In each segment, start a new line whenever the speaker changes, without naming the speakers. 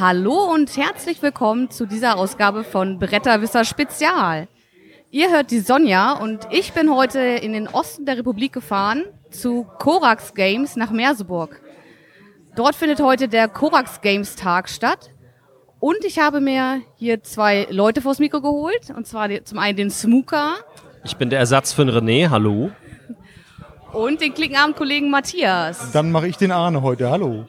Hallo und herzlich willkommen zu dieser Ausgabe von Bretterwisser Spezial. Ihr hört die Sonja und ich bin heute in den Osten der Republik gefahren zu Korax Games nach Merseburg. Dort findet heute der Korax Games Tag statt und ich habe mir hier zwei Leute vors Mikro geholt und zwar zum einen den Smooker.
Ich bin der Ersatz für den René, hallo.
Und den Klickenabend-Kollegen Matthias.
Dann mache ich den Arne heute, hallo.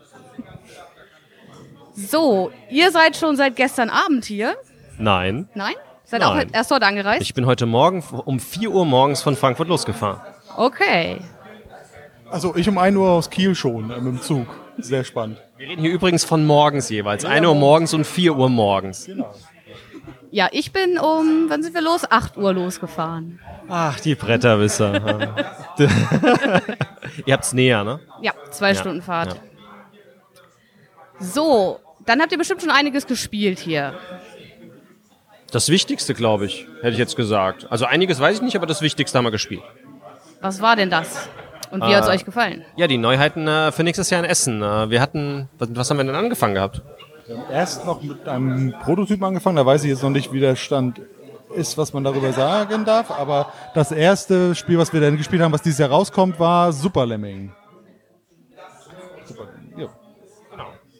So, ihr seid schon seit gestern Abend hier?
Nein.
Nein? Seid Nein. auch erst heute angereist?
Ich bin heute Morgen um 4 Uhr morgens von Frankfurt losgefahren.
Okay.
Also ich um 1 Uhr aus Kiel schon, äh, mit dem Zug. Sehr spannend.
Wir reden hier übrigens von morgens jeweils. Ja, 1 Uhr morgens und 4 Uhr morgens. Genau.
Ja, ich bin um, wann sind wir los? 8 Uhr losgefahren.
Ach, die Bretterwisser. Ihr habt's näher, ne?
Ja, zwei ja, Stunden Fahrt. Ja. So, dann habt ihr bestimmt schon einiges gespielt hier.
Das Wichtigste, glaube ich, hätte ich jetzt gesagt. Also einiges weiß ich nicht, aber das Wichtigste haben wir gespielt.
Was war denn das? Und wie äh, hat es euch gefallen?
Ja, die Neuheiten äh, für nächstes Jahr in Essen. Äh, wir hatten, was, was, haben wir denn angefangen gehabt?
Wir haben erst noch mit einem Prototypen angefangen, da weiß ich jetzt noch nicht, wie der Stand ist, was man darüber sagen darf. Aber das erste Spiel, was wir dann gespielt haben, was dieses Jahr rauskommt, war Super Lemming.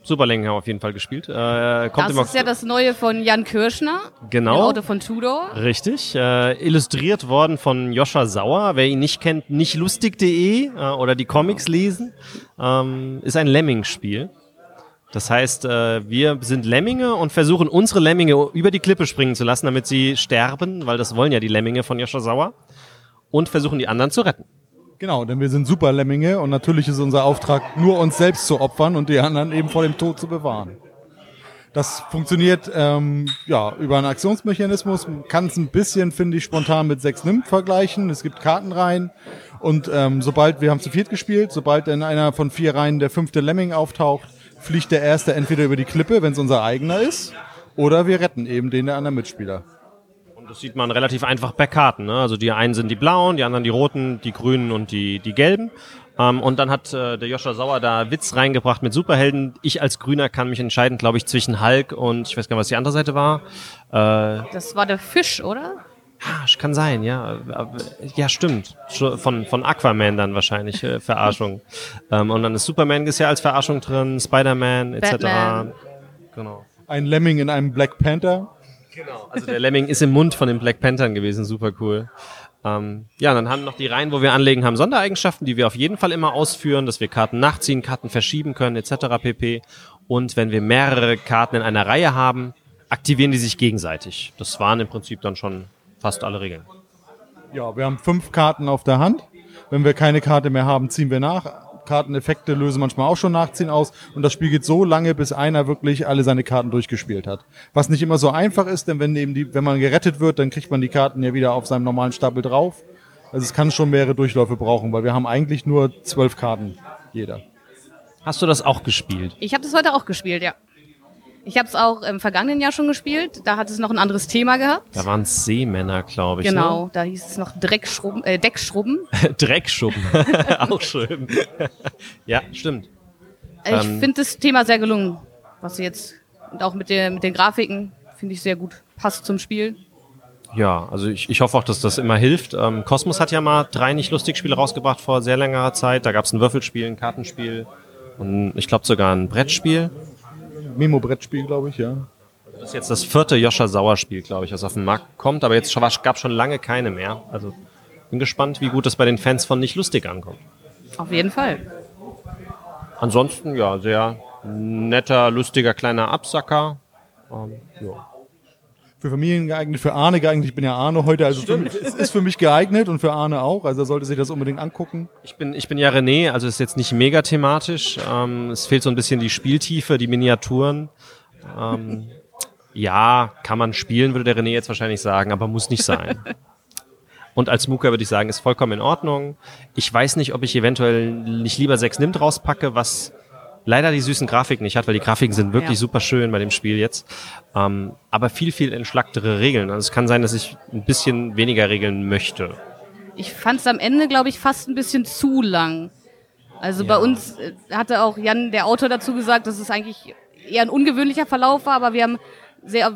Superlängen haben wir auf jeden Fall gespielt.
Äh, kommt das ist ja das Neue von Jan Kirschner.
Genau.
Auto von Tudor.
Richtig. Äh, illustriert worden von Joscha Sauer. Wer ihn nicht kennt, nichtlustig.de äh, oder die Comics lesen. Ähm, ist ein Lemming-Spiel. Das heißt, äh, wir sind Lemminge und versuchen unsere Lemminge über die Klippe springen zu lassen, damit sie sterben, weil das wollen ja die Lemminge von Joscha Sauer. Und versuchen die anderen zu retten.
Genau, denn wir sind Superlemminge und natürlich ist unser Auftrag, nur uns selbst zu opfern und die anderen eben vor dem Tod zu bewahren. Das funktioniert ähm, ja über einen Aktionsmechanismus. Man kann es ein bisschen, finde ich, spontan mit sechs Nimmt vergleichen. Es gibt Kartenreihen und ähm, sobald wir haben zu viert gespielt, sobald in einer von vier Reihen der fünfte Lemming auftaucht, fliegt der erste entweder über die Klippe, wenn es unser eigener ist, oder wir retten eben den der anderen Mitspieler.
Das sieht man relativ einfach per Karten. Ne? Also die einen sind die blauen, die anderen die roten, die grünen und die, die gelben. Ähm, und dann hat äh, der Joscha Sauer da Witz reingebracht mit Superhelden. Ich als Grüner kann mich entscheiden, glaube ich, zwischen Hulk und ich weiß gar nicht, was die andere Seite war.
Äh, das war der Fisch, oder?
Ja, kann sein, ja. Ja, stimmt. Von, von Aquaman dann wahrscheinlich, äh, Verarschung. ähm, und dann ist Superman ist ja als Verarschung drin, Spider-Man etc.
Genau. Ein Lemming in einem Black Panther.
Genau. Also der Lemming ist im Mund von den Black Panthern gewesen, super cool. Ähm, ja, dann haben noch die Reihen, wo wir anlegen, haben Sondereigenschaften, die wir auf jeden Fall immer ausführen, dass wir Karten nachziehen, Karten verschieben können, etc. pp. Und wenn wir mehrere Karten in einer Reihe haben, aktivieren die sich gegenseitig. Das waren im Prinzip dann schon fast alle Regeln.
Ja, wir haben fünf Karten auf der Hand. Wenn wir keine Karte mehr haben, ziehen wir nach. Karteneffekte lösen manchmal auch schon Nachziehen aus und das Spiel geht so lange, bis einer wirklich alle seine Karten durchgespielt hat. Was nicht immer so einfach ist, denn wenn eben die, wenn man gerettet wird, dann kriegt man die Karten ja wieder auf seinem normalen Stapel drauf. Also es kann schon mehrere Durchläufe brauchen, weil wir haben eigentlich nur zwölf Karten jeder.
Hast du das auch gespielt?
Ich habe das heute auch gespielt, ja. Ich habe es auch im vergangenen Jahr schon gespielt. Da hat es noch ein anderes Thema gehabt.
Da waren es Seemänner, glaube ich.
Genau,
ne?
da hieß es noch Dreckschrubben, äh, Deckschrubben.
Dreckschrubben, auch schön. ja, stimmt.
Ich ähm, finde das Thema sehr gelungen, was sie jetzt und auch mit, der, mit den Grafiken finde ich sehr gut. Passt zum Spiel.
Ja, also ich, ich hoffe auch, dass das immer hilft. Ähm, Cosmos hat ja mal drei nicht lustig Spiele rausgebracht vor sehr längerer Zeit. Da gab es ein Würfelspiel, ein Kartenspiel und ich glaube sogar ein Brettspiel.
Memo-Brettspiel, glaube ich, ja.
Das ist jetzt das vierte Joscha Sauer-Spiel, glaube ich, was auf den Markt kommt, aber jetzt gab es schon lange keine mehr. Also bin gespannt, wie gut das bei den Fans von Nicht Lustig ankommt.
Auf jeden Fall.
Ansonsten, ja, sehr netter, lustiger kleiner Absacker. Ähm, ja.
Für Familien geeignet, für Arne geeignet. Ich bin ja Arne heute, also für, es ist für mich geeignet und für Arne auch. Also er sollte sich das unbedingt angucken.
Ich bin, ich bin ja René, also ist jetzt nicht mega thematisch. Ähm, es fehlt so ein bisschen die Spieltiefe, die Miniaturen. Ähm, ja, kann man spielen, würde der René jetzt wahrscheinlich sagen, aber muss nicht sein. Und als Mooker würde ich sagen, ist vollkommen in Ordnung. Ich weiß nicht, ob ich eventuell nicht lieber sechs Nimmt rauspacke, was leider die süßen Grafiken nicht hat, weil die Grafiken sind wirklich ja. super schön bei dem Spiel jetzt. Ähm, aber viel, viel entschlacktere Regeln. Also es kann sein, dass ich ein bisschen weniger Regeln möchte.
Ich fand es am Ende, glaube ich, fast ein bisschen zu lang. Also ja. bei uns äh, hatte auch Jan, der Autor, dazu gesagt, dass es eigentlich eher ein ungewöhnlicher Verlauf war, aber wir haben sehr,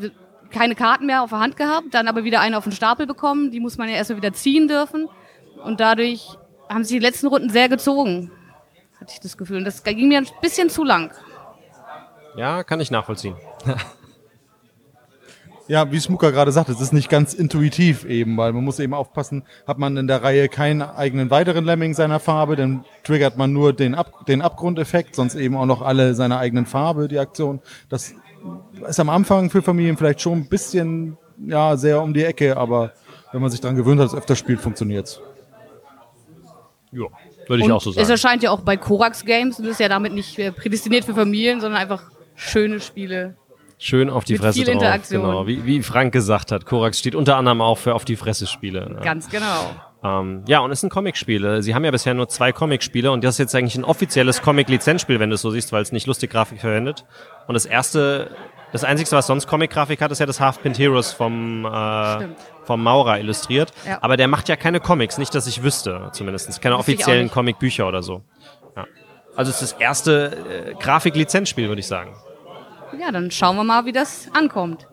keine Karten mehr auf der Hand gehabt, dann aber wieder eine auf den Stapel bekommen. Die muss man ja erstmal wieder ziehen dürfen. Und dadurch haben sich die letzten Runden sehr gezogen, hatte ich das Gefühl. Und das ging mir ein bisschen zu lang.
Ja, kann ich nachvollziehen.
Ja, wie Smuka gerade sagt, es ist nicht ganz intuitiv eben, weil man muss eben aufpassen, hat man in der Reihe keinen eigenen weiteren Lemming seiner Farbe, dann triggert man nur den, Ab den Abgrundeffekt, sonst eben auch noch alle seiner eigenen Farbe, die Aktion. Das ist am Anfang für Familien vielleicht schon ein bisschen, ja, sehr um die Ecke, aber wenn man sich daran gewöhnt hat, es öfter spielt, funktioniert's.
Ja, würde ich
und
auch so sagen.
Es erscheint ja auch bei Korax Games und ist ja damit nicht äh, prädestiniert für Familien, sondern einfach schöne Spiele.
Schön auf die
Mit
Fresse
viel
drauf.
Interaktion.
Genau. Wie, wie Frank gesagt hat, Korax steht unter anderem auch für auf die Fresse Spiele. ne?
Ganz genau.
Ähm, ja, und es sind Comicspiele. Sie haben ja bisher nur zwei Comicspiele und das ist jetzt eigentlich ein offizielles Comic-Lizenzspiel, wenn du es so siehst, weil es nicht lustig Grafik verwendet. Und das erste, das einzige, was sonst Comic-Grafik hat, ist ja das Half-Pint Heroes vom, äh, vom Maurer illustriert.
Ja.
Aber der macht ja keine Comics, nicht, dass ich wüsste, zumindest. Keine
Wüsste ich auch
offiziellen
nicht.
Comic-Bücher oder so. Ja. Also es ist das erste äh, Grafik-Lizenzspiel, würde ich sagen.
Ja, dann schauen wir mal, wie das ankommt.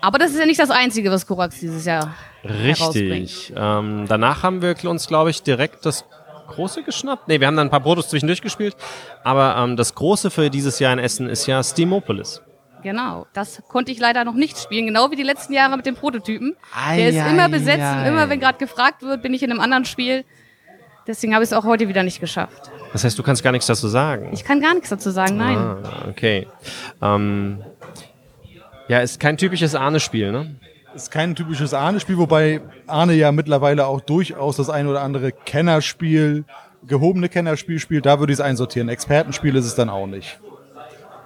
Aber das ist ja nicht das Einzige, was Korax dieses Jahr herausbringt.
Richtig. Ähm, danach haben wir uns, glaube ich, direkt das große geschnappt. Ne, wir haben dann ein paar Protos zwischendurch gespielt. Aber ähm, das große für dieses Jahr in Essen ist ja Steamopolis.
Genau, das konnte ich leider noch nicht spielen, genau wie die letzten Jahre mit dem Prototypen.
Ei,
Der ist
ei,
immer besetzt und
ei.
immer, wenn gerade gefragt wird, bin ich in einem anderen Spiel. Deswegen habe ich es auch heute wieder nicht geschafft.
Das heißt, du kannst gar nichts dazu sagen.
Ich kann gar nichts dazu sagen, nein.
Ah, okay. Ähm, ja, ist kein typisches Ahne-Spiel, ne?
Ist kein typisches Ahne-Spiel, wobei Ahne ja mittlerweile auch durchaus das ein oder andere Kennerspiel, gehobene Kennerspiel spielt. Da würde ich es einsortieren. Expertenspiel ist es dann auch nicht.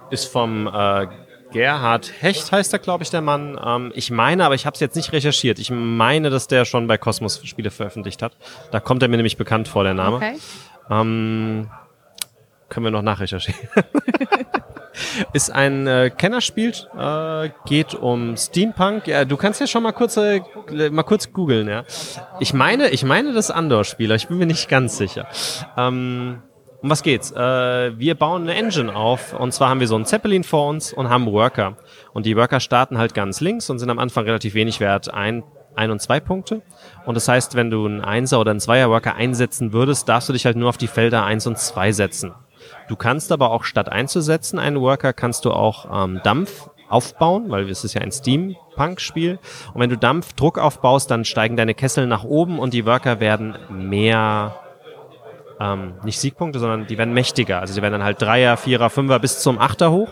Ist vom äh, Gerhard Hecht, heißt er, glaube ich, der Mann. Ähm, ich meine, aber ich habe es jetzt nicht recherchiert. Ich meine, dass der schon bei Cosmos Spiele veröffentlicht hat. Da kommt er mir nämlich bekannt vor, der Name.
Okay.
Ähm, können wir noch nachrecherchieren. Ist ein äh, Kennerspiel, äh, geht um Steampunk. Ja, du kannst ja schon mal kurz, äh, mal kurz googeln, ja. Ich meine, ich meine das Andor-Spieler, ich bin mir nicht ganz sicher. Ähm, um was geht's? Äh, wir bauen eine Engine auf und zwar haben wir so einen Zeppelin vor uns und haben Worker. Und die Worker starten halt ganz links und sind am Anfang relativ wenig wert, ein, ein und zwei Punkte. Und das heißt, wenn du einen Einser oder einen Zweier Worker einsetzen würdest, darfst du dich halt nur auf die Felder eins und zwei setzen. Du kannst aber auch statt einzusetzen einen Worker, kannst du auch ähm, Dampf aufbauen, weil es ist ja ein Steampunk-Spiel. Und wenn du Dampfdruck aufbaust, dann steigen deine Kessel nach oben und die Worker werden mehr ähm, nicht Siegpunkte, sondern die werden mächtiger. Also die werden dann halt Dreier, Vierer, Fünfer bis zum Achter hoch.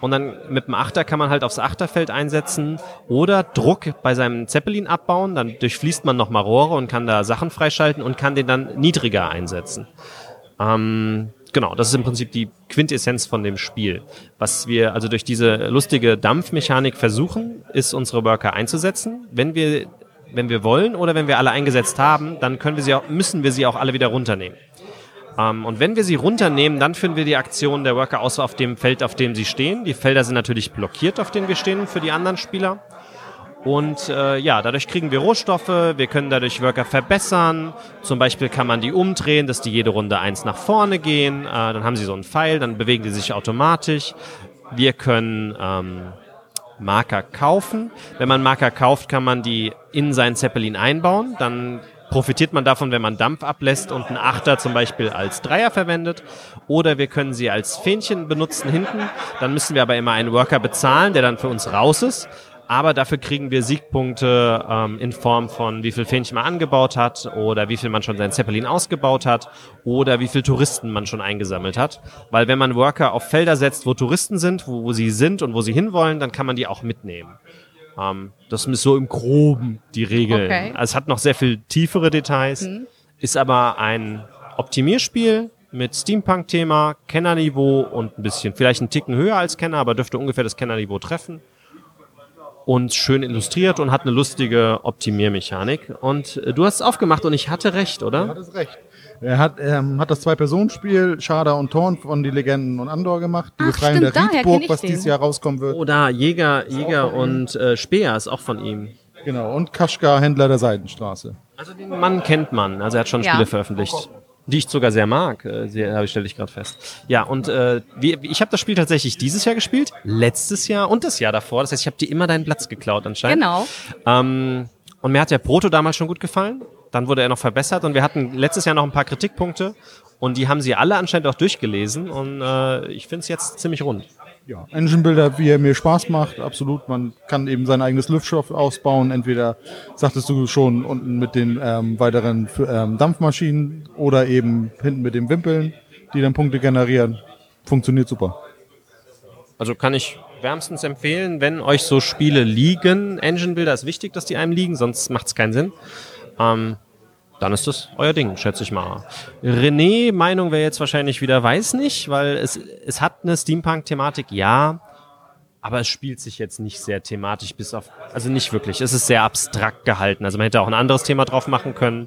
Und dann mit dem Achter kann man halt aufs Achterfeld einsetzen oder Druck bei seinem Zeppelin abbauen. Dann durchfließt man nochmal Rohre und kann da Sachen freischalten und kann den dann niedriger einsetzen. Ähm, genau, das ist im Prinzip die Quintessenz von dem Spiel. Was wir also durch diese lustige Dampfmechanik versuchen, ist unsere Worker einzusetzen. Wenn wir, wenn wir wollen oder wenn wir alle eingesetzt haben, dann können wir sie auch, müssen wir sie auch alle wieder runternehmen. Ähm, und wenn wir sie runternehmen, dann führen wir die Aktion der Worker aus auf dem Feld, auf dem sie stehen. Die Felder sind natürlich blockiert, auf denen wir stehen für die anderen Spieler. Und äh, ja, dadurch kriegen wir Rohstoffe, wir können dadurch Worker verbessern. Zum Beispiel kann man die umdrehen, dass die jede Runde eins nach vorne gehen. Äh, dann haben sie so einen Pfeil, dann bewegen die sich automatisch. Wir können ähm, Marker kaufen. Wenn man Marker kauft, kann man die in seinen Zeppelin einbauen. Dann profitiert man davon, wenn man Dampf ablässt und einen Achter zum Beispiel als Dreier verwendet. Oder wir können sie als Fähnchen benutzen hinten. Dann müssen wir aber immer einen Worker bezahlen, der dann für uns raus ist. Aber dafür kriegen wir Siegpunkte ähm, in Form von wie viel Fähnchen man angebaut hat oder wie viel man schon sein Zeppelin ausgebaut hat oder wie viel Touristen man schon eingesammelt hat. Weil wenn man Worker auf Felder setzt, wo Touristen sind, wo, wo sie sind und wo sie hinwollen, dann kann man die auch mitnehmen. Ähm, das ist so im Groben die Regel.
Okay.
Also es hat noch sehr viel tiefere Details, ist aber ein Optimierspiel mit Steampunk-Thema, Kennerniveau und ein bisschen, vielleicht einen Ticken höher als Kenner, aber dürfte ungefähr das Kennerniveau treffen. Und schön illustriert und hat eine lustige Optimiermechanik. Und äh, du hast es aufgemacht und ich hatte recht, oder?
Hat es recht. Er hat, ähm, hat das Zwei-Personen-Spiel Schader und Thorn von die Legenden und Andor gemacht. Die
Ach,
Befreiung
stimmt,
der Riedburg, was
den.
dieses Jahr rauskommen wird.
Oder Jäger, Jäger und äh, Speer ist auch von ihm.
Genau. Und Kaschka, Händler der Seidenstraße.
Also den Mann kennt man. Also er hat schon
Ja.
Spiele veröffentlicht. Die ich sogar sehr mag, äh, sehr, stelle ich gerade fest. Ja, und äh, wie, ich habe das Spiel tatsächlich dieses Jahr gespielt, letztes Jahr und das Jahr davor. Das heißt, ich habe dir immer deinen Platz geklaut anscheinend.
Genau.
Ähm, und mir hat der Proto damals schon gut gefallen. Dann wurde er noch verbessert und wir hatten letztes Jahr noch ein paar Kritikpunkte und die haben sie alle anscheinend auch durchgelesen und äh, ich finde es jetzt ziemlich rund.
Ja, Engine Builder, wie er mir Spaß macht, absolut. Man kann eben sein eigenes Luftschiff ausbauen. Entweder, sagtest du schon, unten mit den ähm, weiteren ähm, Dampfmaschinen oder eben hinten mit den Wimpeln, die dann Punkte generieren. Funktioniert super.
Also kann ich wärmstens empfehlen, wenn euch so Spiele liegen. Engine Builder ist wichtig, dass die einem liegen, sonst macht es keinen Sinn. Ähm, dann ist das euer Ding, schätze ich mal. René, Meinung wäre jetzt wahrscheinlich wieder weiß nicht, weil es, es hat eine Steampunk-Thematik, ja, aber es spielt sich jetzt nicht sehr thematisch bis auf, also nicht wirklich. Es ist sehr abstrakt gehalten. Also man hätte auch ein anderes Thema drauf machen können.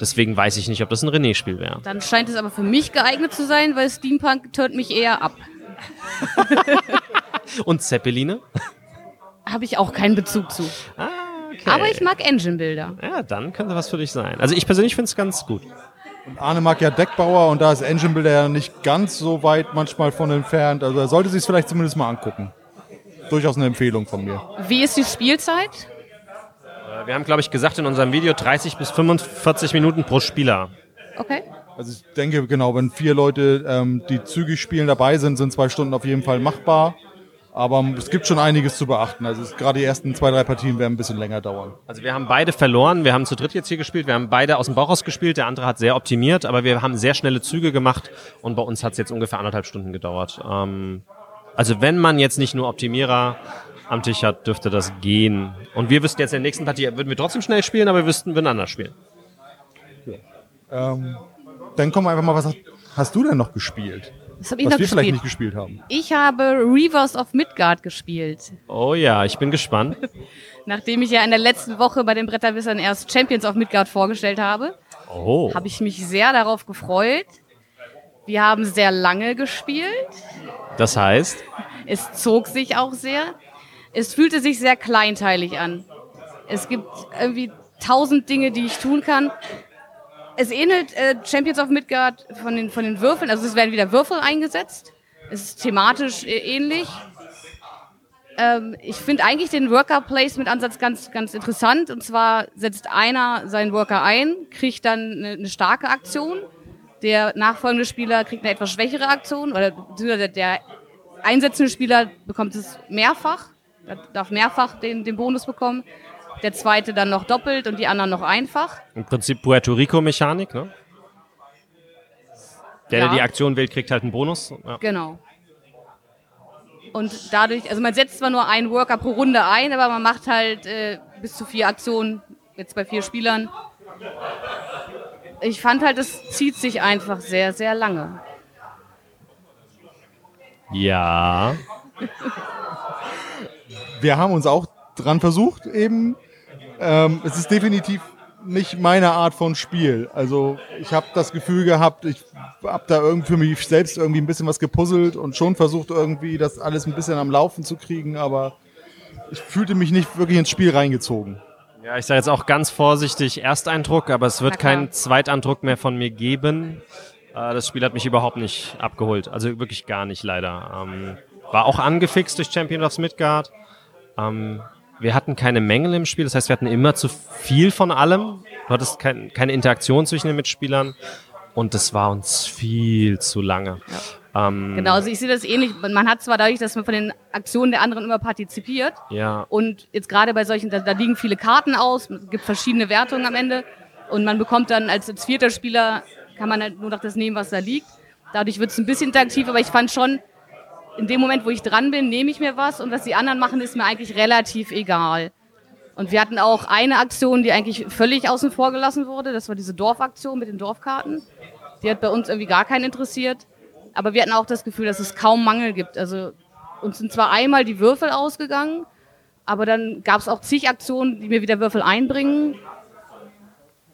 Deswegen weiß ich nicht, ob das ein René-Spiel wäre.
Dann scheint es aber für mich geeignet zu sein, weil Steampunk tönt mich eher ab.
Und Zeppeline?
Habe ich auch keinen Bezug zu.
Ah, okay.
Aber ich mag Engine-Bilder.
Ja, dann könnte was für dich sein. Also ich persönlich finde es ganz gut.
Und Arne mag ja Deckbauer und da ist Engine Builder ja nicht ganz so weit manchmal von entfernt. Also er sollte sich es vielleicht zumindest mal angucken. Durchaus eine Empfehlung von mir.
Wie ist die Spielzeit?
Äh, Wir haben, glaube ich, gesagt in unserem Video 30 bis 45 Minuten pro Spieler.
Okay.
Also ich denke, genau, wenn vier Leute, ähm, die zügig spielen, dabei sind, sind zwei Stunden auf jeden Fall machbar. Aber es gibt schon einiges zu beachten. Also gerade die ersten zwei, drei Partien werden ein bisschen länger dauern.
Also wir haben beide verloren. Wir haben zu dritt jetzt hier gespielt. Wir haben beide aus dem Bauch raus gespielt. Der andere hat sehr optimiert, aber wir haben sehr schnelle Züge gemacht und bei uns hat es jetzt ungefähr anderthalb Stunden gedauert. Ähm, also wenn man jetzt nicht nur Optimierer am Tisch hat, dürfte das gehen. Und wir wüssten jetzt in der nächsten Partie, würden wir trotzdem schnell spielen, aber wir wüssten, würden anders spielen.
Ähm, dann kommen wir einfach mal, was hast du denn noch gespielt?
Was habe ich
Was
noch
wir vielleicht
gespielt?
nicht gespielt haben.
Ich habe Reavers of Midgard gespielt.
Oh ja, ich bin gespannt.
Nachdem ich ja in der letzten Woche bei den Bretterwissern erst Champions of Midgard vorgestellt habe,
Oh.
habe ich mich sehr darauf gefreut. Wir haben sehr lange gespielt.
Das heißt,
Es zog sich auch sehr. Es fühlte sich sehr kleinteilig an. Es gibt irgendwie tausend Dinge, die ich tun kann. Es ähnelt äh, Champions of Midgard von den, von den Würfeln. Also es werden wieder Würfel eingesetzt. Es ist thematisch äh, ähnlich. Ähm, ich finde eigentlich den Worker-Placement-Ansatz ganz, ganz interessant. Und zwar setzt einer seinen Worker ein, kriegt dann eine, eine starke Aktion. Der nachfolgende Spieler kriegt eine etwas schwächere Aktion. Oder beziehungsweise der einsetzende Spieler bekommt es mehrfach, er darf mehrfach den, den Bonus bekommen. Der zweite dann noch doppelt und die anderen noch einfach.
im Prinzip Puerto Rico-Mechanik, ne? Der, der
Ja.
die Aktion wählt, kriegt halt einen Bonus. Ja.
Genau. Und dadurch, also man setzt zwar nur einen Worker pro Runde ein, aber man macht halt äh, bis zu vier Aktionen, jetzt bei vier Spielern. Ich fand halt, es zieht sich einfach sehr, sehr lange.
ja.
Wir haben uns auch dran versucht, eben. Ähm, es ist definitiv nicht meine Art von Spiel. Also ich habe das Gefühl gehabt, ich habe da irgendwie für mich selbst irgendwie ein bisschen was gepuzzelt und schon versucht irgendwie das alles ein bisschen am Laufen zu kriegen, aber ich fühlte mich nicht wirklich ins Spiel reingezogen.
Ja, ich sage jetzt auch ganz vorsichtig Ersteindruck, aber es wird keinen Zweiteindruck mehr von mir geben. Äh, das Spiel hat mich überhaupt nicht abgeholt. Also wirklich gar nicht, leider. Ähm, war auch angefixt durch Champion of Midgard. Wir hatten keine Mängel im Spiel, das heißt, wir hatten immer zu viel von allem. Du hattest kein, keine Interaktion zwischen den Mitspielern und das war uns viel zu lange. Ähm,
Genau, also ich sehe das ähnlich. Man hat zwar dadurch, dass man von den Aktionen der anderen immer partizipiert,
Ja,
Und jetzt gerade bei solchen, da, da liegen viele Karten aus, es gibt verschiedene Wertungen am Ende und man bekommt dann als, als vierter Spieler, kann man halt nur noch das nehmen, was da liegt. Dadurch wird es ein bisschen interaktiv, aber ich fand schon, in dem Moment, wo ich dran bin, nehme ich mir was und was die anderen machen, ist mir eigentlich relativ egal. Und wir hatten auch eine Aktion, die eigentlich völlig außen vor gelassen wurde. Das war diese Dorfaktion mit den Dorfkarten. Die hat bei uns irgendwie gar keinen interessiert. Aber wir hatten auch das Gefühl, dass es kaum Mangel gibt. Also uns sind zwar einmal die Würfel ausgegangen, aber dann gab es auch zig Aktionen, die mir wieder Würfel einbringen.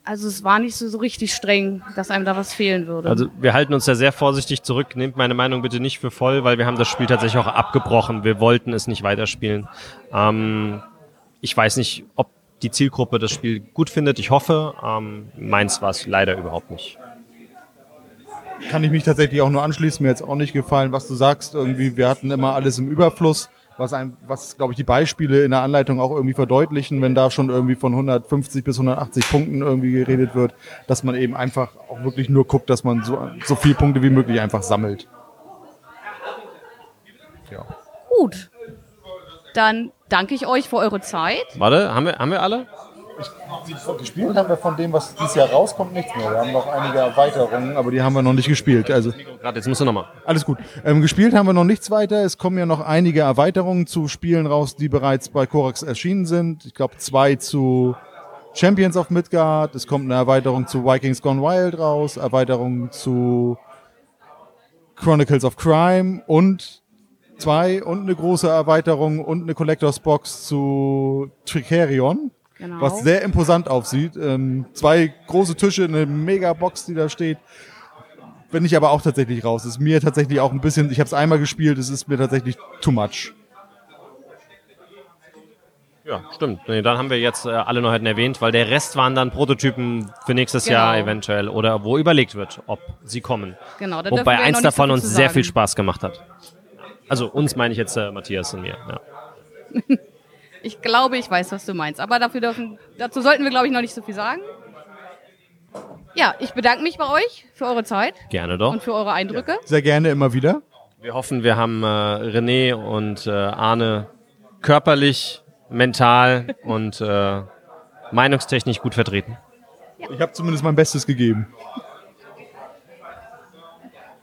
Also es war nicht so, so richtig streng, dass einem da was fehlen würde.
Also wir halten uns da sehr vorsichtig zurück. Nehmt meine Meinung bitte nicht für voll, weil wir haben das Spiel tatsächlich auch abgebrochen. Wir wollten es nicht weiterspielen. Ähm, ich weiß nicht, ob die Zielgruppe das Spiel gut findet. Ich hoffe. Ähm, meins war es leider überhaupt nicht.
kann ich mich tatsächlich auch nur anschließen. Mir jetzt auch nicht gefallen, was du sagst. Irgendwie, wir hatten immer alles im Überfluss, was, ein, was glaube ich, die Beispiele in der Anleitung auch irgendwie verdeutlichen, wenn da schon irgendwie von 150 bis 180 Punkten irgendwie geredet wird, dass man eben einfach auch wirklich nur guckt, dass man so, so viele Punkte wie möglich einfach sammelt.
Ja. Gut. Dann danke ich euch für eure Zeit.
Warte, haben wir, haben wir alle?
Gespielt haben wir von dem, was dieses Jahr rauskommt, nichts mehr. Wir haben noch einige Erweiterungen, aber die haben wir noch nicht gespielt. Also
Gerade jetzt musst du nochmal.
alles gut. Ähm, gespielt haben wir noch nichts weiter. Es kommen ja noch einige Erweiterungen zu Spielen raus, die bereits bei Korax erschienen sind. Ich glaube zwei zu Champions of Midgard. Es kommt eine Erweiterung zu Vikings Gone Wild raus, Erweiterung zu Chronicles of Crime und zwei und eine große Erweiterung und eine Collectors Box zu Tricerion.
Genau.
Was sehr imposant aussieht. Ähm, zwei große Tische, eine mega Box, die da steht. Bin ich aber auch tatsächlich raus. Ist mir tatsächlich auch ein bisschen, ich habe es einmal gespielt, es ist mir tatsächlich too much.
Ja, stimmt. Nee, dann haben wir jetzt äh, alle Neuheiten erwähnt, weil der Rest waren dann Prototypen für nächstes
Genau.
Jahr eventuell oder wo überlegt wird, ob sie kommen.
Genau, da
Wobei
wir
eins davon uns sehr viel Spaß gemacht hat. Also uns meine ich jetzt äh, Matthias und mir. Ja.
Ich glaube, ich weiß, was du meinst. Aber dafür dürfen, dazu sollten wir, glaube ich, noch nicht so viel sagen. Ja, ich bedanke mich bei euch für eure Zeit
Gerne doch.
und für eure Eindrücke.
Sehr gerne immer wieder.
Wir hoffen, wir haben äh, René und äh, Arne körperlich, mental und äh, meinungstechnisch gut vertreten.
Ich habe zumindest mein Bestes gegeben.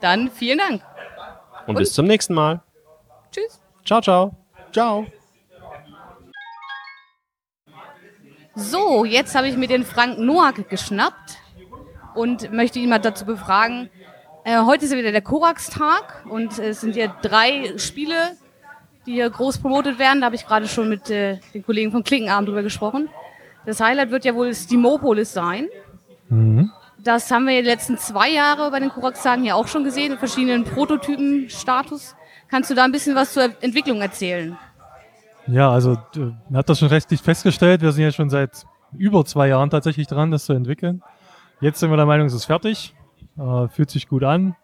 Dann vielen Dank.
Und, bis zum nächsten Mal.
Tschüss.
Ciao, ciao.
Ciao.
So, jetzt habe ich mir den Frank Noack geschnappt und möchte ihn mal dazu befragen. Äh, heute ist ja wieder der Korax-Tag und es sind hier drei Spiele, die hier groß promotet werden. Da habe ich gerade schon mit äh, den Kollegen vom Klinkenabend drüber gesprochen. Das Highlight wird ja wohl Steamopolis sein. Das haben wir die letzten zwei Jahre bei den Korax-Tagen ja auch schon gesehen, in verschiedenen Prototypen-Status. Kannst du da ein bisschen was zur Entwicklung erzählen?
Ja, also äh, man hat das schon rechtlich festgestellt. Wir sind ja schon seit über zwei Jahren tatsächlich dran, das zu entwickeln. Jetzt sind wir der Meinung, es ist fertig, äh, fühlt sich gut an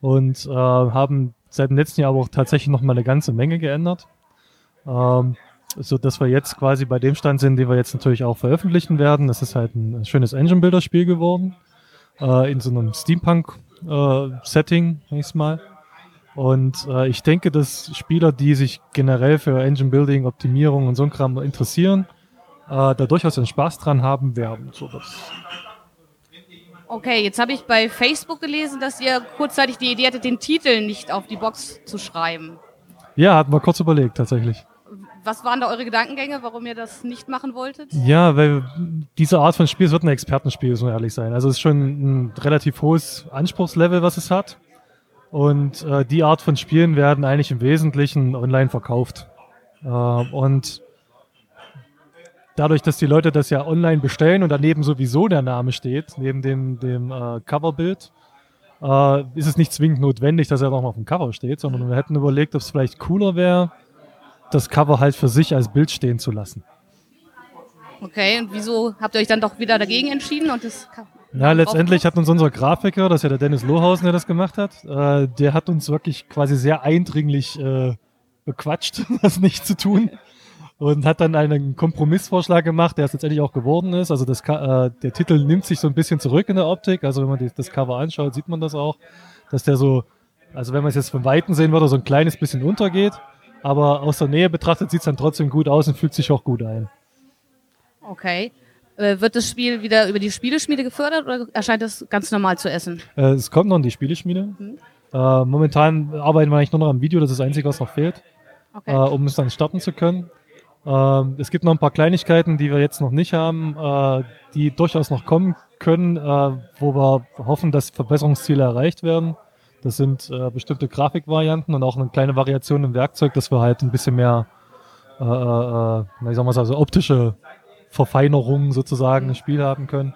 und äh, haben seit dem letzten Jahr aber auch tatsächlich noch mal eine ganze Menge geändert. Ähm, so dass wir jetzt quasi bei dem Stand sind, den wir jetzt natürlich auch veröffentlichen werden. Das ist halt ein schönes Engine-Builder-Spiel geworden. Äh, in so einem Steampunk-Setting, äh, ich mal. Und äh, ich denke, dass Spieler, die sich generell für Engine Building, Optimierung und so ein Kram interessieren, äh, da durchaus einen Spaß dran haben werden. So,
Okay, jetzt habe ich bei Facebook gelesen, dass ihr kurzzeitig die Idee hattet, den Titel nicht auf die Box zu schreiben.
ja, hatten wir kurz überlegt, tatsächlich.
Was waren da eure Gedankengänge, warum ihr das nicht machen wolltet?
Ja, weil diese Art von Spiel, es wird ein Expertenspiel, muss man ehrlich sein. Also es ist schon ein relativ hohes Anspruchslevel, was es hat. Und äh, die Art von Spielen werden eigentlich im Wesentlichen online verkauft. Äh, und dadurch, dass die Leute das ja online bestellen und daneben sowieso der Name steht, neben dem, dem äh, Coverbild, äh, ist es nicht zwingend notwendig, dass er noch mal auf dem Cover steht, sondern wir hätten überlegt, ob es vielleicht cooler wäre, das Cover halt für sich als Bild stehen zu lassen.
Okay, und wieso habt ihr euch dann doch wieder dagegen entschieden und das
Ja, letztendlich hat uns unser Grafiker, das ist ja der Dennis Lohausen, der das gemacht hat, äh, der hat uns wirklich quasi sehr eindringlich äh, bequatscht, das nicht zu tun. Und hat dann einen Kompromissvorschlag gemacht, der es letztendlich auch geworden ist. Also das, äh, der Titel nimmt sich so ein bisschen zurück in der Optik. Also wenn man die, das Cover anschaut, sieht man das auch, dass der so, also wenn man es jetzt von Weitem sehen würde, so ein kleines bisschen untergeht. Aber aus der Nähe betrachtet sieht es dann trotzdem gut aus und fühlt sich auch gut ein.
Okay. Äh, wird das Spiel wieder über die Spieleschmiede gefördert oder erscheint das ganz normal zu essen?
Äh, es kommt noch in die Spieleschmiede. Äh, momentan arbeiten wir eigentlich nur noch am Video, das ist das Einzige, was noch fehlt,
Okay.
um es dann starten zu können. Ähm, es gibt noch ein paar Kleinigkeiten, die wir jetzt noch nicht haben, die durchaus noch kommen können, wo wir hoffen, dass Verbesserungsziele erreicht werden. Das sind bestimmte Grafikvarianten und auch eine kleine Variation im Werkzeug, dass wir halt ein bisschen mehr, äh, ich sag mal so, also optische Verfeinerungen sozusagen im Spiel haben können.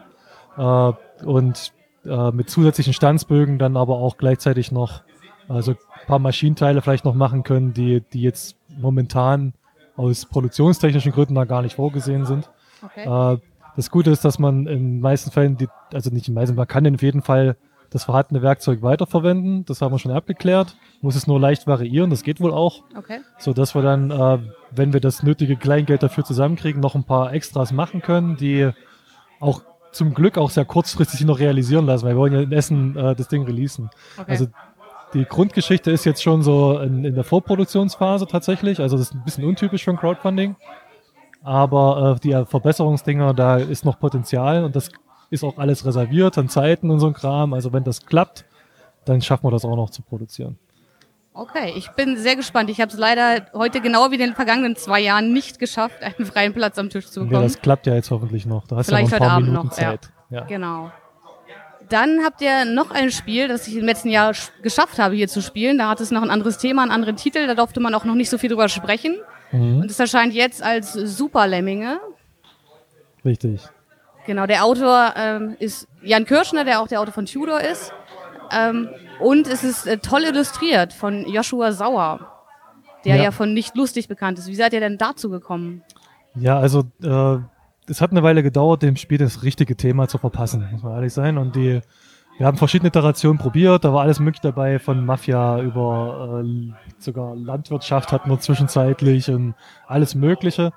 Äh, und äh, mit zusätzlichen Stanzbögen dann aber auch gleichzeitig noch also ein paar Maschinenteile vielleicht noch machen können, die, die jetzt momentan aus produktionstechnischen Gründen da gar nicht vorgesehen sind.
okay.
Äh, das Gute ist, dass man in den meisten Fällen, die, also nicht in den meisten, man kann in jedem Fall das vorhandene Werkzeug weiterverwenden. Das haben wir schon abgeklärt. Muss es nur leicht variieren, das geht wohl auch.
Okay.
So dass wir dann, äh, wenn wir das nötige Kleingeld dafür zusammenkriegen, noch ein paar Extras machen können, die auch zum Glück auch sehr kurzfristig noch realisieren lassen, weil wir wollen ja in Essen äh, das Ding releasen.
okay.
Also die Grundgeschichte ist jetzt schon so in, in der Vorproduktionsphase tatsächlich. Also das ist ein bisschen untypisch für ein Crowdfunding. Aber äh, die Verbesserungsdinger, da ist noch Potenzial und das ist auch alles reserviert an Zeiten und so ein Kram. Also wenn das klappt, dann schaffen wir das auch noch zu produzieren.
Okay, ich bin sehr gespannt. Ich habe es leider heute genau wie in den vergangenen zwei Jahren nicht geschafft, einen freien Platz am Tisch zu
Ja,
bekommen.
das klappt ja jetzt hoffentlich noch. Da hast du ja
Vielleicht
noch ein paar
heute Abend
Minuten
noch, ja.
Zeit. Ja.
Genau. Dann habt ihr noch ein Spiel, das ich im letzten Jahr sch- geschafft habe, hier zu spielen. Da hat es noch ein anderes Thema, einen anderen Titel. Da durfte man auch noch nicht so viel drüber sprechen.
Mhm.
Und es erscheint jetzt als Super Lemminge.
Richtig.
Genau, der Autor ähm, ist Jan Kirschner, der auch der Autor von Tudor ist. Ähm, und es ist äh, toll illustriert von Joshua Sauer, der ja.
Ja.
von Nicht Lustig bekannt ist. Wie seid ihr denn dazu gekommen?
Ja, also äh, es hat eine Weile gedauert, dem Spiel das richtige Thema zu verpassen, muss man ehrlich sein. Und die, wir haben verschiedene Iterationen probiert, da war alles möglich dabei, von Mafia über äh, sogar Landwirtschaft hatten wir zwischenzeitlich und alles Mögliche.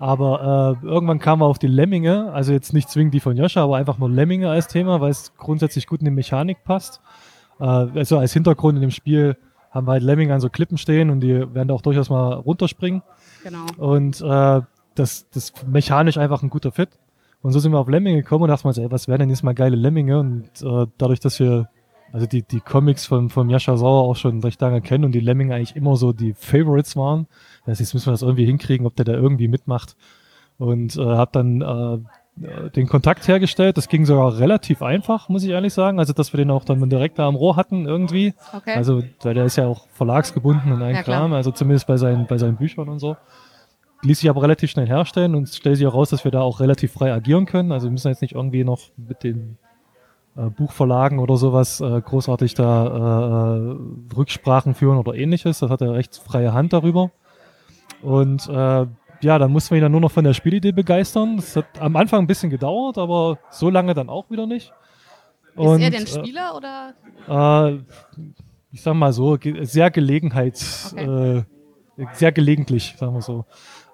Aber äh, irgendwann kamen wir auf die Lemminge, also jetzt nicht zwingend die von Joscha, aber einfach nur Lemminge als Thema, weil es grundsätzlich gut in die Mechanik passt. Äh, also als Hintergrund in dem Spiel haben wir halt Lemminge an so Klippen stehen und die werden da auch durchaus mal runterspringen.
Genau.
Und äh, das, das mechanisch einfach ein guter Fit. Und so sind wir auf Lemminge gekommen und dachten uns, ey, was wären denn jetzt mal geile Lemminge? Und äh, dadurch, dass wir also die, die Comics von, von Jascha Sauer auch schon recht lange kennen und die Lemminge eigentlich immer so die Favorites waren, heißt, jetzt müssen wir das irgendwie hinkriegen, ob der da irgendwie mitmacht. Und äh, habe dann äh, den Kontakt hergestellt. Das ging sogar relativ einfach, muss ich ehrlich sagen. Also, dass wir den auch dann direkt da am Rohr hatten irgendwie.
Okay.
Also, weil der ist ja auch verlagsgebunden und ein
Ja.
Kram, also zumindest bei seinen, bei seinen Büchern und so. Ließ sich aber relativ schnell herstellen und stellt sich heraus, dass wir da auch relativ frei agieren können. Also wir müssen jetzt nicht irgendwie noch mit den äh, Buchverlagen oder sowas äh, großartig da äh, Rücksprachen führen oder ähnliches. Das hat er recht freie Hand darüber. Und äh, ja, dann mussten wir ihn dann nur noch von der Spielidee begeistern. Das hat am Anfang ein bisschen gedauert, aber so lange dann auch wieder nicht.
ist er denn
äh,
Spieler oder?
äh, ich sag mal so, ge sehr Gelegenheits, äh, sehr gelegentlich, sagen wir so.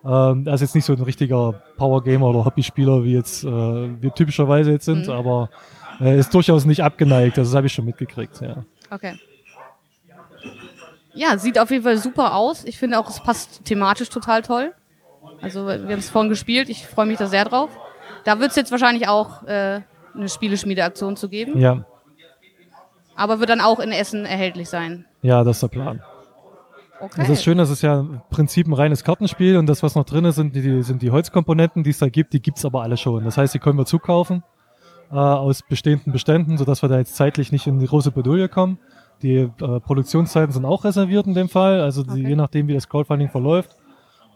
Ähm, er ist jetzt nicht so ein richtiger Power-Gamer oder Hobbyspieler, wie jetzt äh, wir typischerweise jetzt sind,
Mhm.
aber er ist durchaus nicht abgeneigt, also das habe ich schon mitgekriegt, ja.
Okay. Ja, sieht auf jeden Fall super aus. Ich finde auch, es passt thematisch total toll. Also wir haben es vorhin gespielt, ich freue mich da sehr drauf. Da wird es jetzt wahrscheinlich auch äh, eine Spieleschmiede-Aktion zu geben,
Ja,
aber wird dann auch in Essen erhältlich sein.
ja, das ist der Plan.
Okay.
Das ist schön, das ist ja im Prinzip ein reines Kartenspiel und das, was noch drin ist, sind die, sind die Holzkomponenten, die es da gibt, die gibt's aber alle schon. Das heißt, die können wir zukaufen äh, aus bestehenden Beständen, sodass wir da jetzt zeitlich nicht in die große Bredouille kommen. Die äh, Produktionszeiten sind auch reserviert in dem Fall, also die,
Okay.
je nachdem, wie das Crowdfunding verläuft,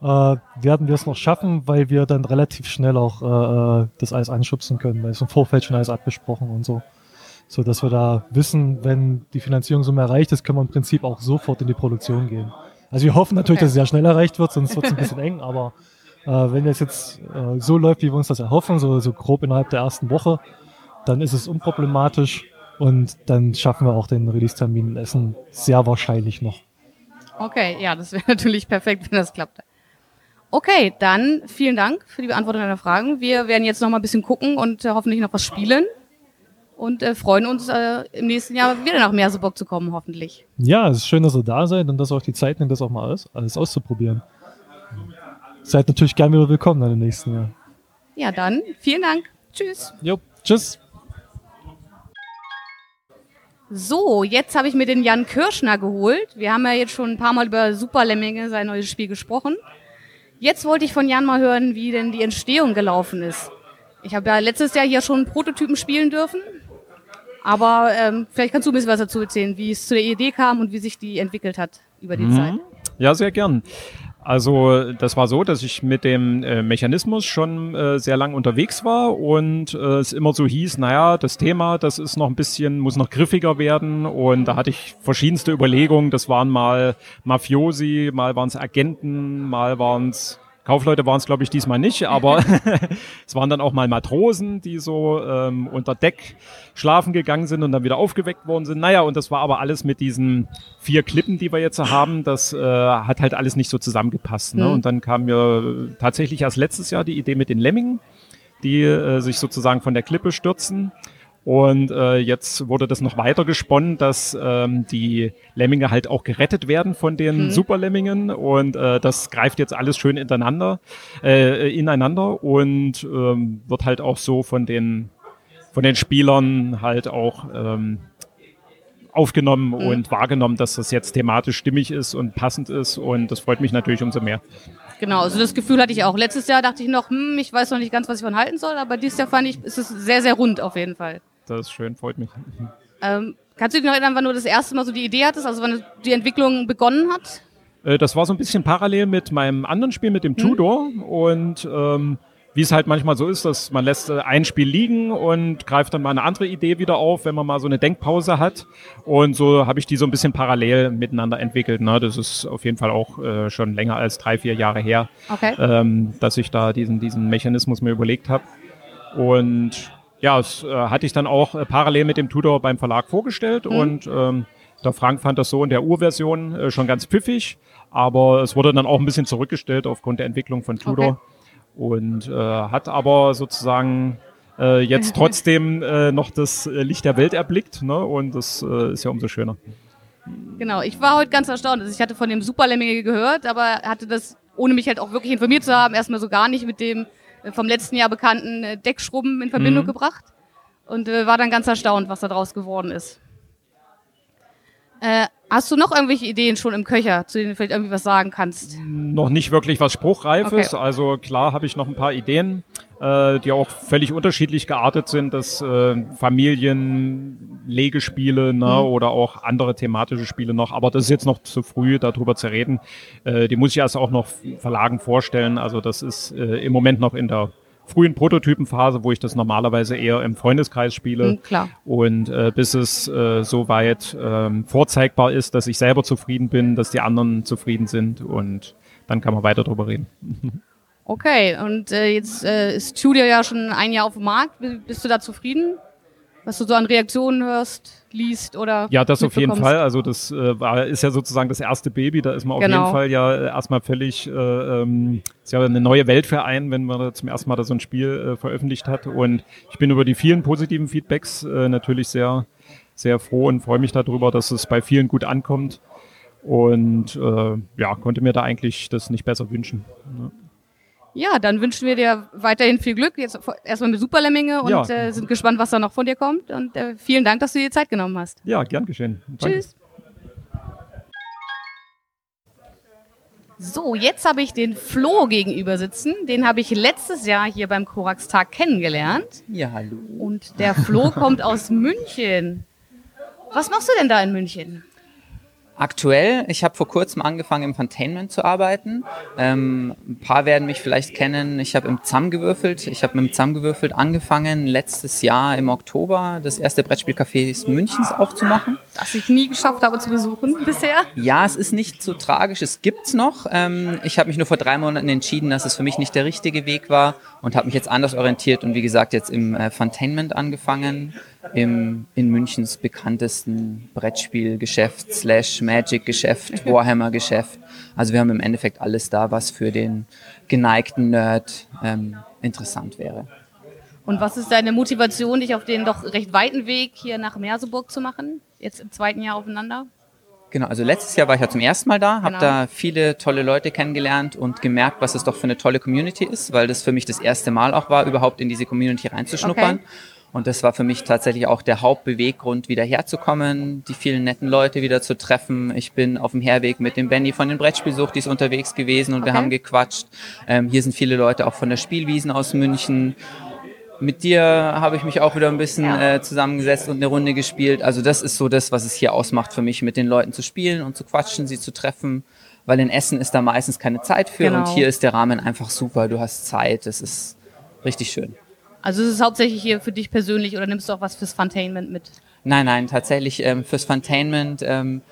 äh, werden wir es noch schaffen, weil wir dann relativ schnell auch äh, äh, das alles anschubsen können, weil es im Vorfeld schon alles abgesprochen und so. So dass wir da wissen, wenn die Finanzierungssumme erreicht ist, können wir im Prinzip auch sofort in die Produktion gehen. Also wir hoffen natürlich,
Okay.
dass es sehr schnell erreicht wird, sonst wird es ein bisschen eng, aber äh, wenn es jetzt äh, so läuft, wie wir uns das erhoffen, so, so grob innerhalb der ersten Woche, dann ist es unproblematisch und dann schaffen wir auch den Release-Termin in Essen sehr wahrscheinlich noch.
Okay, ja, das wäre natürlich perfekt, wenn das klappt. Okay, dann vielen Dank für die Beantwortung deiner Fragen. Wir werden jetzt noch mal ein bisschen gucken und äh, hoffentlich noch was spielen und äh, freuen uns äh, im nächsten Jahr wieder nach Merseburg zu kommen, hoffentlich.
Ja, es ist schön, dass ihr da seid und dass ihr euch die Zeit nimmt, das auch mal alles, alles auszuprobieren. Seid natürlich gern wieder willkommen dann im nächsten Jahr.
Ja, dann vielen Dank. Tschüss.
Jo, tschüss.
So, jetzt habe ich mir den Jan Kirschner geholt. Wir haben ja jetzt schon ein paar Mal über Super Lemminge, sein neues Spiel, gesprochen. Jetzt wollte ich von Jan mal hören, wie denn die Entstehung gelaufen ist. Ich habe ja letztes Jahr hier schon Prototypen spielen dürfen. Aber ähm, vielleicht kannst du ein bisschen was dazu erzählen, wie es zu der Idee kam und wie sich die entwickelt hat über die Zeit.
Ja, sehr gern. Also das war so, dass ich mit dem äh, Mechanismus schon äh, sehr lang unterwegs war und äh, es immer so hieß, naja, das Thema, das ist noch ein bisschen, muss noch griffiger werden und da hatte ich verschiedenste Überlegungen. Das waren mal Mafiosi, mal waren es Agenten, mal waren es Kaufleute waren es, glaube ich, diesmal nicht, aber es waren dann auch mal Matrosen, die so ähm, unter Deck schlafen gegangen sind und dann wieder aufgeweckt worden sind. Naja, und das war aber alles mit diesen vier Klippen, die wir jetzt haben. Das äh, hat halt alles nicht so zusammengepasst. Ne?
Mhm.
Und dann kam mir tatsächlich erst letztes Jahr die Idee mit den Lemmingen, die äh, sich sozusagen von der Klippe stürzen. Und äh, jetzt wurde das noch weiter gesponnen, dass ähm, die Lemminge halt auch gerettet werden von den
Mhm.
Superlemmingen. Und äh, das greift jetzt alles schön ineinander, äh, ineinander und ähm, wird halt auch so von den, von den Spielern halt auch ähm, aufgenommen und wahrgenommen, dass das jetzt thematisch stimmig ist und passend ist. Und das freut mich natürlich umso mehr.
Genau, also das Gefühl hatte ich auch. Letztes Jahr dachte ich noch, hm, ich weiß noch nicht ganz, was ich von halten soll, aber dieses Jahr fand ich, ist es sehr, sehr rund auf jeden Fall.
Das ist schön, freut mich.
Ähm, kannst du dich noch erinnern, wann du das erste Mal so die Idee hattest, also wann die Entwicklung begonnen hat?
Äh, Das war so ein bisschen parallel mit meinem anderen Spiel, mit dem Tudor. Und ähm, wie es halt manchmal so ist, dass man lässt äh, ein Spiel liegen und greift dann mal eine andere Idee wieder auf, wenn man mal so eine Denkpause hat. Und so habe ich die so ein bisschen parallel miteinander entwickelt. Ne? Das ist auf jeden Fall auch äh, schon länger als drei, vier Jahre her,
Okay.
ähm, dass ich da diesen, diesen Mechanismus mir überlegt habe. Und ja, das äh, hatte ich dann auch äh, parallel mit dem Tudor beim Verlag vorgestellt und ähm, der Frank fand das so in der Urversion äh, schon ganz pfiffig, aber es wurde dann auch ein bisschen zurückgestellt aufgrund der Entwicklung von Tudor
Okay.
und äh, hat aber sozusagen äh, jetzt trotzdem äh, noch das äh, Licht der Welt erblickt ne? und das äh, ist ja umso schöner.
Genau, ich war heute ganz erstaunt. Also ich hatte von dem Superlemminge gehört, aber hatte das, ohne mich halt auch wirklich informiert zu haben, erstmal so gar nicht mit dem vom letzten Jahr bekannten äh, Deckschrubben in Verbindung
Mhm.
gebracht und äh, war dann ganz erstaunt, was da draus geworden ist. Äh, hast du noch irgendwelche Ideen schon im Köcher, zu denen du vielleicht irgendwie was sagen kannst?
noch nicht wirklich was Spruchreifes.
Okay.
Also klar habe ich noch ein paar Ideen, äh, die auch völlig unterschiedlich geartet sind. Das äh, Familienlegespiele ne, oder auch andere thematische Spiele noch. Aber das ist jetzt noch zu früh, darüber zu reden. Äh, die muss ich erst auch noch Verlagen vorstellen. Also das ist äh, im Moment noch in der frühen Prototypenphase, wo ich das normalerweise eher im Freundeskreis spiele.
Hm, klar.
Und äh, bis es äh, so weit ähm, vorzeigbar ist, dass ich selber zufrieden bin, dass die anderen zufrieden sind und dann kann man weiter drüber reden.
Okay, und äh, jetzt äh, ist Studio ja schon ein Jahr auf dem Markt. Bist du da zufrieden? Was du so an Reaktionen hörst, liest oder
Ja, das auf jeden? Fall. Also das äh, war, ist ja sozusagen das erste Baby. Da ist man auf
Genau.
jeden Fall ja äh, erstmal völlig, äh, ähm, ist ja eine neue Welt für einen, wenn man zum ersten Mal da so ein Spiel äh, veröffentlicht hat. Und ich bin über die vielen positiven Feedbacks äh, natürlich sehr, sehr froh und freue mich darüber, dass es bei vielen gut ankommt. Und äh, ja, konnte mir da eigentlich das nicht besser wünschen.
Ja, dann wünschen wir dir weiterhin viel Glück. Jetzt erstmal mit Superlemminge und
Ja.
äh, sind gespannt, was da noch von dir kommt. Und äh, vielen Dank, dass du dir Zeit genommen hast.
Ja, gern geschehen. Danke.
Tschüss. So, jetzt habe ich den Flo gegenüber sitzen. Den habe ich letztes Jahr hier beim Korax-Tag kennengelernt.
Ja, hallo.
Und der Flo kommt aus München. Was machst du denn da in München?
Aktuell, ich habe vor kurzem angefangen im Containment zu arbeiten. Ähm, ein paar werden mich vielleicht kennen. Ich habe im ZAM gewürfelt. Ich habe mit dem ZAM gewürfelt angefangen, letztes Jahr im Oktober das erste Brettspielcafé Münchens aufzumachen.
Das ich nie geschafft habe zu besuchen bisher.
Ja, es ist nicht so tragisch, es gibt's noch. Ähm, ich habe mich nur vor drei Monaten entschieden, dass es für mich nicht der richtige Weg war und habe mich jetzt anders orientiert und wie gesagt jetzt im äh, angefangen, im in Münchens bekanntesten Brettspielgeschäft slash Magic-Geschäft, Warhammer-Geschäft. Also wir haben im Endeffekt alles da, was für den geneigten Nerd ähm, interessant wäre.
Und was ist deine Motivation, dich auf den doch recht weiten Weg hier nach Merseburg zu machen? Jetzt im zweiten Jahr aufeinander?
Genau, also letztes Jahr war ich ja zum ersten Mal da, habe
Genau.
da viele tolle Leute kennengelernt und gemerkt, was es doch für eine tolle Community ist, weil das für mich das erste Mal auch war, überhaupt in diese Community reinzuschnuppern.
Okay.
Und das war für mich tatsächlich auch der Hauptbeweggrund, wieder herzukommen, die vielen netten Leute wieder zu treffen. Ich bin auf dem Herweg mit dem Benny von den Brettspielsuchtis unterwegs gewesen und wir
Okay.
haben gequatscht. Ähm, hier sind viele Leute auch von der Spielwiesen aus München. Mit dir habe ich mich auch wieder ein bisschen
Ja.
äh, zusammengesetzt und eine Runde gespielt. Also das ist so das, was es hier ausmacht für mich, mit den Leuten zu spielen und zu quatschen, sie zu treffen. Weil in Essen ist da meistens keine Zeit für
Genau.
und hier ist der Rahmen einfach super. Du hast Zeit, das ist richtig schön.
Also es ist hauptsächlich hier für dich persönlich oder nimmst du auch was fürs Funtainment mit?
Nein, nein, tatsächlich ähm, fürs Funtainment ähm,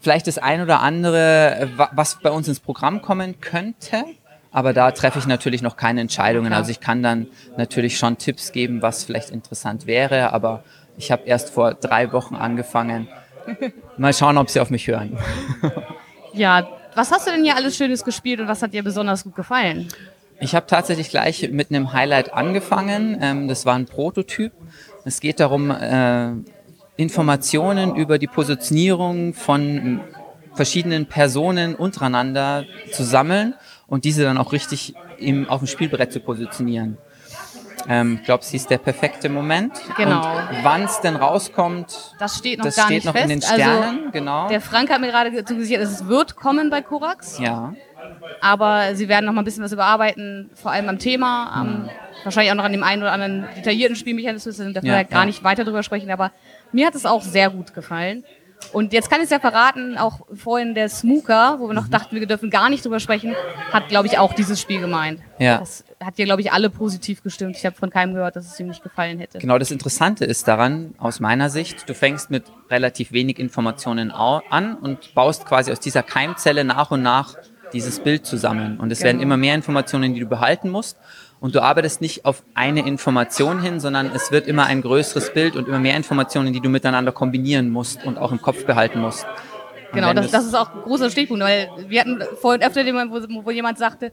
vielleicht das ein oder andere, äh, wa- was bei uns ins Programm kommen könnte. Aber da treffe ich natürlich noch keine Entscheidungen. Also ich kann dann natürlich schon Tipps geben, was vielleicht interessant wäre, aber ich habe erst vor drei Wochen angefangen. Mal schauen, ob sie auf mich hören.
Ja, was hast du denn hier alles Schönes gespielt und was hat dir besonders gut gefallen?
Ich habe tatsächlich gleich mit einem Highlight angefangen. Ähm, das war ein Prototyp. Es geht darum, äh, Informationen über die Positionierung von verschiedenen Personen untereinander zu sammeln und diese dann auch richtig im, auf dem Spielbrett zu positionieren. Ähm, ich glaube, sie ist der perfekte Moment.
Genau.
Wann es denn rauskommt,
Das steht noch
das steht noch
fest.
in den Sternen.
Also,
genau.
der Frank hat mir gerade zugesichert, es wird kommen bei Korax,
Ja,
aber sie werden noch mal ein bisschen was überarbeiten, vor allem am Thema, am, wahrscheinlich auch noch an dem einen oder anderen detaillierten Spielmechanismus, da dürfen
Ja,
wir halt gar
ja.
nicht weiter drüber sprechen, aber mir hat es auch sehr gut gefallen. Und jetzt kann ich es ja verraten, auch vorhin der Smooker, wo wir
Mhm.
noch dachten, wir dürfen gar nicht drüber sprechen, hat, glaube ich, auch dieses Spiel gemeint.
Ja.
Das hat dir, glaube ich, alle positiv gestimmt. Ich habe von keinem gehört, dass es ihm nicht gefallen hätte.
genau. Das Interessante ist daran, aus meiner Sicht, du fängst mit relativ wenig Informationen an und baust quasi aus dieser Keimzelle nach und nach dieses Bild zusammen. Und es werden
Genau.
immer mehr Informationen, die du behalten musst. Und du arbeitest nicht auf eine Information hin, sondern es wird immer ein größeres Bild und immer mehr Informationen, die du miteinander kombinieren musst und auch im Kopf behalten musst. Und
Genau, das, das ist auch ein großer Stichpunkt, weil wir hatten vorhin öfter den Moment, wo, wo jemand sagte,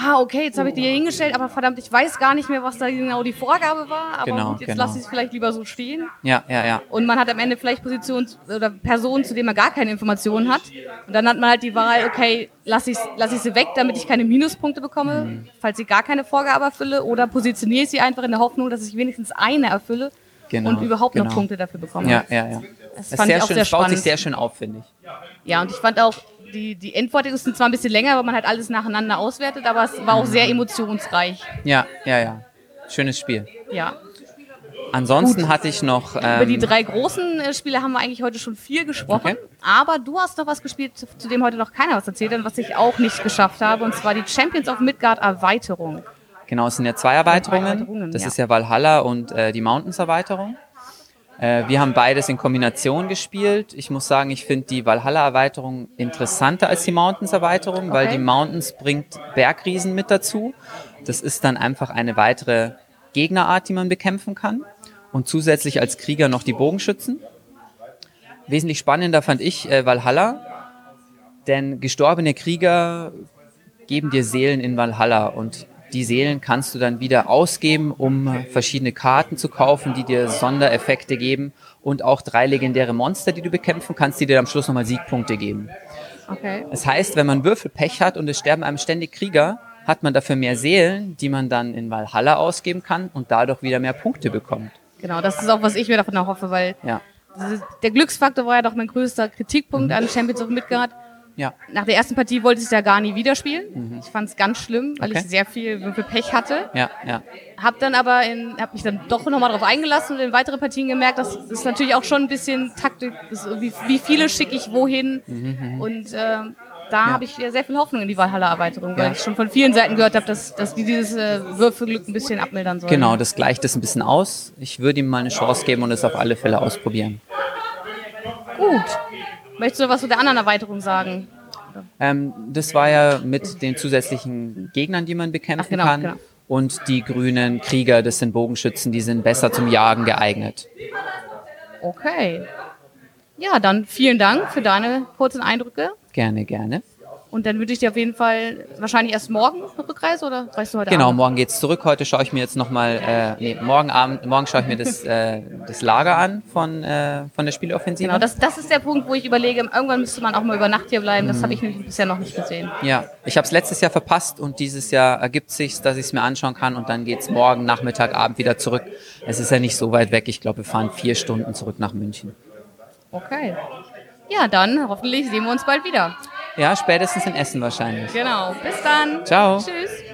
ah, okay, jetzt habe ich die hier hingestellt, aber verdammt, ich weiß gar nicht mehr, was da genau die Vorgabe war, aber
Genau,
gut, jetzt
genau.
lasse ich es vielleicht lieber so stehen.
Ja, ja, ja.
Und man hat am Ende vielleicht Positionen oder Personen, zu denen man gar keine Informationen hat. Und dann hat man halt die Wahl, okay, lasse ich, lass ich sie weg, damit ich keine Minuspunkte bekomme,
Mhm.
falls ich gar keine Vorgabe erfülle, oder positioniere ich sie einfach in der Hoffnung, dass ich wenigstens eine erfülle
Genau,
und überhaupt noch
genau.
Punkte dafür bekomme.
Ja, ja, ja.
Das
Das
fand
sehr
ich auch
schön,
sehr
es baut sich sehr schön auf, finde ich.
Ja, und ich fand auch, die, die Endworte sind zwar ein bisschen länger, weil man halt alles nacheinander auswertet, aber es war auch sehr emotionsreich.
Ja, ja, ja. Schönes Spiel.
Ja.
Ansonsten hatte ich noch. Ähm,
Über die drei großen äh, Spiele haben wir eigentlich heute schon viel gesprochen.
Okay.
Aber du hast noch was gespielt, zu, zu dem heute noch keiner was erzählt hat, und was ich auch nicht geschafft habe, und zwar die Champions of Midgard Erweiterung.
Genau, es sind ja zwei Erweiterungen.
Erweiterungen,
das
ja.
ist ja Valhalla und äh, die Mountains-Erweiterung. Äh, wir haben beides in Kombination gespielt. Ich muss sagen, ich finde die Valhalla-Erweiterung interessanter als die Mountains-Erweiterung, weil
Okay.
die Mountains bringt Bergriesen mit dazu. Das ist dann einfach eine weitere Gegnerart, die man bekämpfen kann. Und zusätzlich als Krieger noch die Bogenschützen. Wesentlich spannender fand ich äh, Valhalla, denn gestorbene Krieger geben dir Seelen in Valhalla und die Seelen kannst du dann wieder ausgeben, um verschiedene Karten zu kaufen, die dir Sondereffekte geben und auch drei legendäre Monster, die du bekämpfen kannst, die dir am Schluss nochmal Siegpunkte geben.
Okay.
Das heißt, wenn man Würfelpech hat und es sterben einem ständig Krieger, hat man dafür mehr Seelen, die man dann in Valhalla ausgeben kann und dadurch wieder mehr Punkte bekommt.
Genau, das ist auch, was ich mir davon erhoffe, weil
Ja,
der Glücksfaktor war ja doch mein größter Kritikpunkt an Champions of Midgard.
Ja,
Nach der ersten Partie wollte ich es ja gar nie wieder spielen. Ich fand es ganz schlimm, weil
Okay.
ich sehr viel Pech hatte.
ja, ja.
Hab dann aber in, hab mich dann doch nochmal drauf eingelassen und in weitere Partien gemerkt, dass es natürlich auch schon ein bisschen Taktik ist, wie, wie viele schicke ich wohin. Und ähm, da habe ich ja sehr viel Hoffnung in die Valhalla-Erweiterung, weil
Ja.
ich schon von vielen Seiten gehört habe, dass, dass die dieses äh, Würfelglück ein bisschen abmildern sollen.
Genau, das gleicht es ein bisschen aus. Ich würde ihm mal eine Chance geben und es auf alle Fälle ausprobieren.
Gut. Möchtest du was zu der anderen Erweiterung sagen?
Ähm, das war ja mit den zusätzlichen Gegnern, die man bekämpfen
Ach, genau,
kann.
genau.
Und die grünen Krieger, das sind Bogenschützen, die sind besser zum Jagen geeignet.
Okay. Ja, dann vielen Dank für deine kurzen Eindrücke.
Gerne, gerne.
Und dann würde ich dir auf jeden Fall wahrscheinlich erst morgen eine Rückreise oder reist du heute
Genau,
Abend?
morgen geht's zurück. Heute schaue ich mir jetzt nochmal, äh, nee, morgen Abend, morgen schaue ich mir das, äh, das Lager an von, äh, von der Spieloffensive.
Genau, das, das ist der Punkt, wo ich überlege, irgendwann müsste man auch mal über Nacht hier bleiben.
Mhm.
Das habe ich nämlich bisher noch nicht gesehen.
Ja, ich habe es letztes Jahr verpasst und dieses Jahr ergibt sich, dass ich es mir anschauen kann und dann geht's morgen Nachmittag, Abend wieder zurück. Es ist ja nicht so weit weg. Ich glaube, wir fahren vier Stunden zurück nach München.
Okay. Ja, dann hoffentlich sehen wir uns bald wieder.
Ja, spätestens in Essen wahrscheinlich.
Genau. Bis dann.
Ciao.
Tschüss.